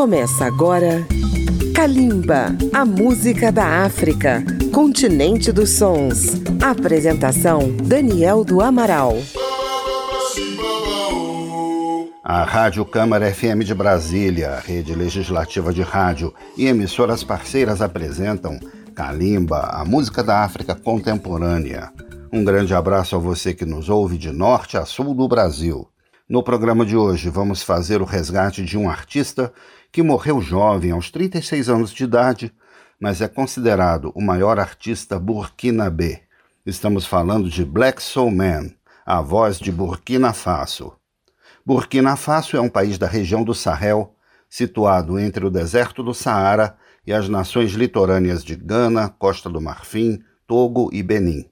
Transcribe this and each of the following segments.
Começa agora Kalimba, a música da África, continente dos sons. Apresentação Daniel do Amaral. A Rádio Câmara FM de Brasília, rede legislativa de rádio e emissoras parceiras apresentam Kalimba, a música da África contemporânea. Um grande abraço a você que nos ouve de norte a sul do Brasil. No programa de hoje, vamos fazer o resgate de um artista que morreu jovem, aos 36 anos de idade, mas é considerado o maior artista burkinabê. Estamos falando de Black Soul Man, a voz de Burkina Faso. Burkina Faso é um país da região do Sahel, situado entre o deserto do Saara e as nações litorâneas de Gana, Costa do Marfim, Togo e Benin.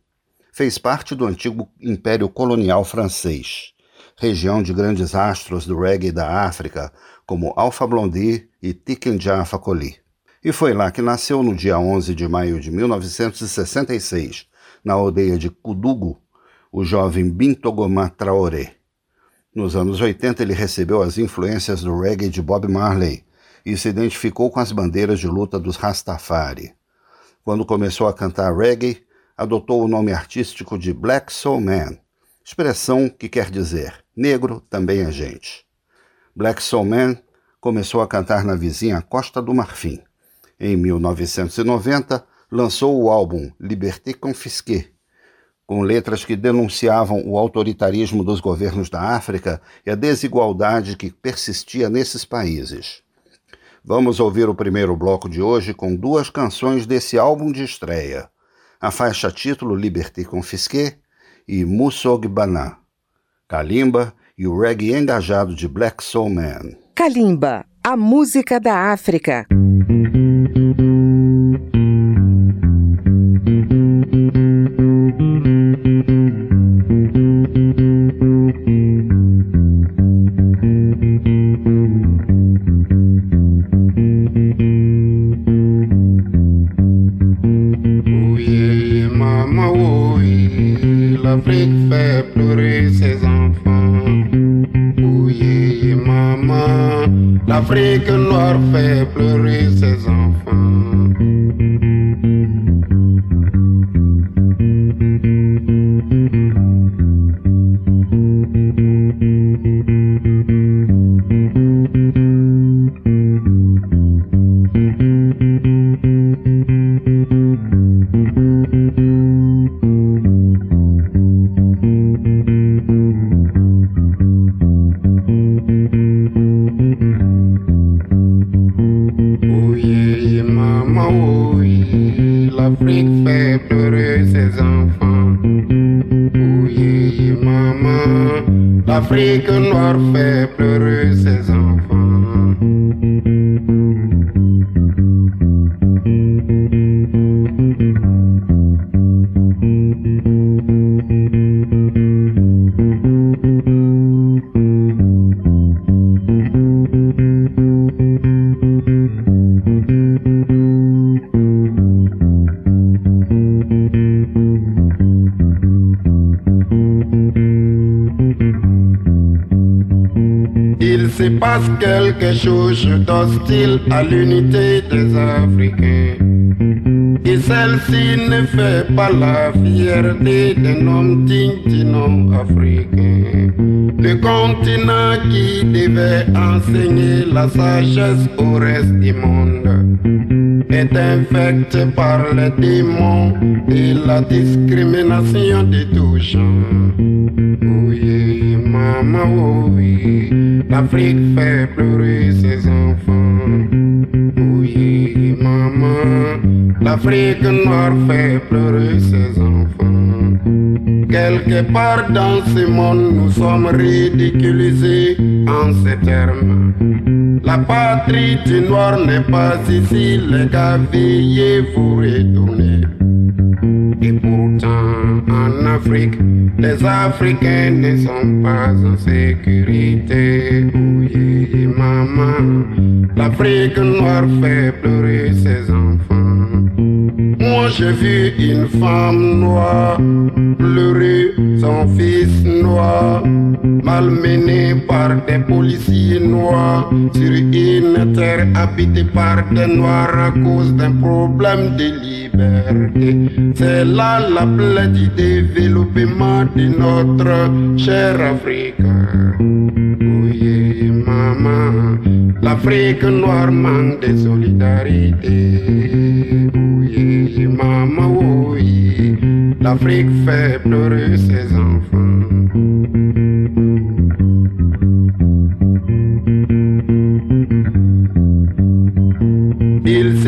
Fez parte do antigo Império Colonial Francês região de grandes astros do reggae da África, como Alpha Blondy e Tiken Jah Fakoly. E foi lá que nasceu no dia 11 de maio de 1966, na aldeia de Kudugu, o jovem Bintogoma Traoré. Nos anos 80 ele recebeu as influências do reggae de Bob Marley e se identificou com as bandeiras de luta dos Rastafari. Quando começou a cantar reggae, adotou o nome artístico de Black Soul Man, expressão que quer dizer negro também é gente. Black Soul Man começou a cantar na vizinha Costa do Marfim. Em 1990, lançou o álbum Liberté Confisquée, com letras que denunciavam o autoritarismo dos governos da África e a desigualdade que persistia nesses países. Vamos ouvir o primeiro bloco de hoje com duas canções desse álbum de estreia. A faixa título Liberté Confisquée e Musogbana, Kalimba e o reggae engajado de Black Soul Man. Kalimba, a música da África. lot of fab L'Afrique noire fait pleurer ses enfants. Quelque chose d'hostile à l'unité des Africains. Et celle-ci ne fait pas la fierté d'un homme digne du nom africain. Le continent qui devait enseigner la sagesse au reste du monde est infecté par les démons et la discrimination de. Oui, maman, oui, l'Afrique fait pleurer ses enfants. Oui, maman, l'Afrique noire fait pleurer ses enfants. Quelque part dans ce monde, nous sommes ridiculisés en ces termes. La patrie du noir n'est pas ici, les gars, veuillez vous retourner. Et pourtant, en Afrique, les Africains ne sont pas en sécurité. Oui, maman, l'Afrique noire fait pleurer ses enfants. Moi, j'ai vu une femme noire pleurer son fils noir. malmenés par des policiers noirs sur une terre habitée par des noirs à cause d'un problème de liberté. C'est là la plaie du développement de notre chère Afrique. Oui, maman, l'Afrique noire manque de solidarité. Maman, oui, l'Afrique fait pleurer ses enfants.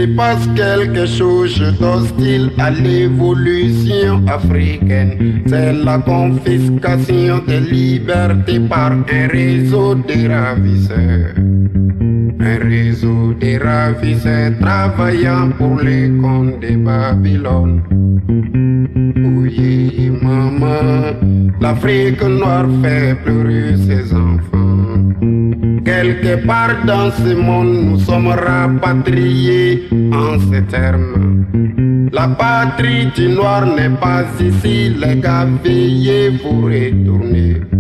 Se passe quelque chose d'hostile à l'évolution africaine. C'est la confiscation des libertés par un réseau de ravisseurs. Un réseau de ravisseurs travaillant pour les comptes de Babylone. Oui, maman, l'Afrique noire fait pleurer ses enfants. Quelque part dans ce monde, nous sommes rapatriés en ces termes. La patrie du noir n'est pas ici, les gars, veillez vous retourner.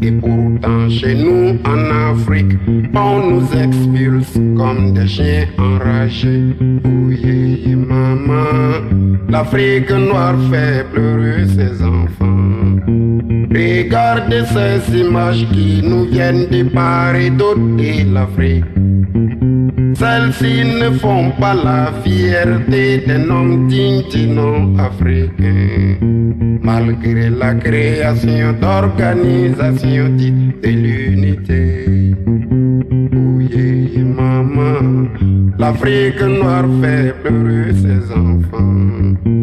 Et pourtant, chez nous en Afrique, on nous expulse comme des chiens enragés. Oui, maman, l'Afrique noire fait pleurer ses enfants. Regardez ces images qui nous viennent de part et de l'Afrique. Celles-ci ne font pas la fierté d'un homme digne nom africain. Malgré la création d'organisations dites de l'unité. Oui, maman, l'Afrique noire fait pleurer ses enfants.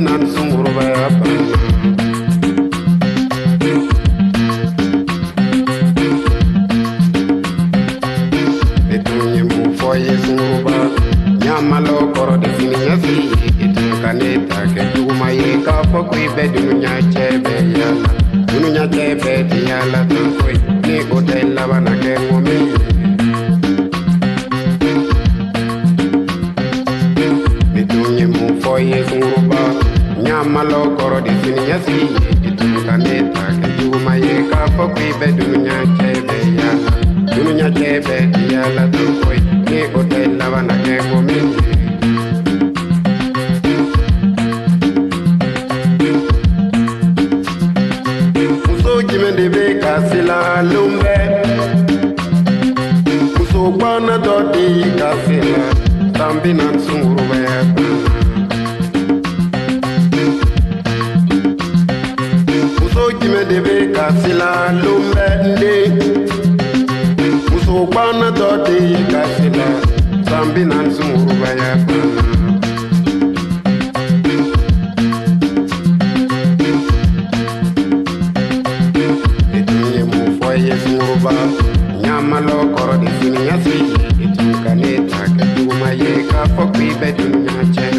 நான் சுங்குருவேன் malo di de finiya si, i tulu ka ne ta kɛ juguma ye k'a fɔ ko i bɛ dunuya cɛ bɛ ya dunuya cɛ bɛ yala tu kɔ di kafina zambi na nzunguruba ya etiye mu foye zunguruba nyamalo kɔrɔ de fini ya sigi eti ka ne ta kɛ juguma ye k'a fɔ ko i bɛ dunuya cɛ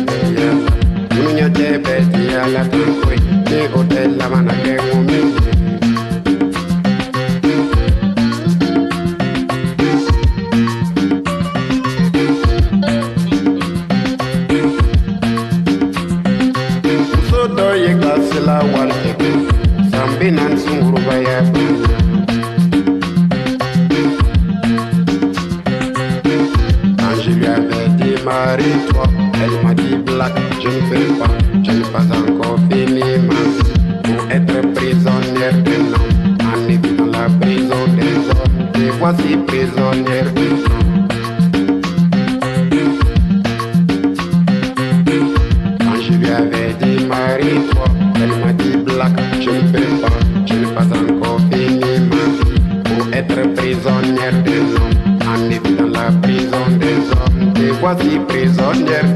the prisonnière.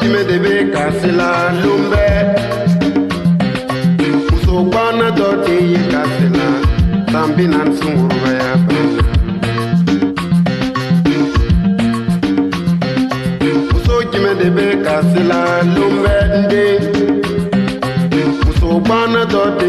jime be sila lumbe muso gbana dɔ tɛ ye ka sila san bi naani be sila lumbe nde muso gbana dɔ tɛ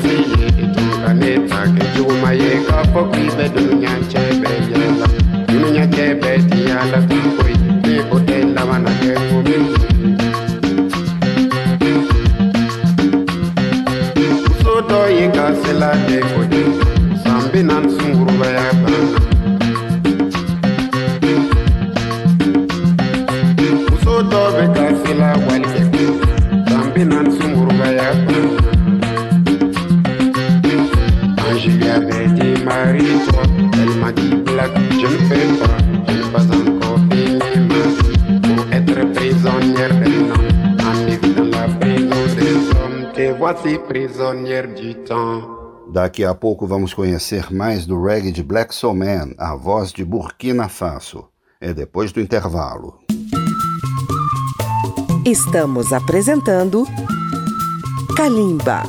fi ye. Ka ne ta kɛ cogo ma ye k'a voici prisonnière du temps Daqui a pouco vamos conhecer mais do reggae de Black Soul Man, a voz de Burkina Faso. É depois do intervalo. Estamos apresentando Kalimba.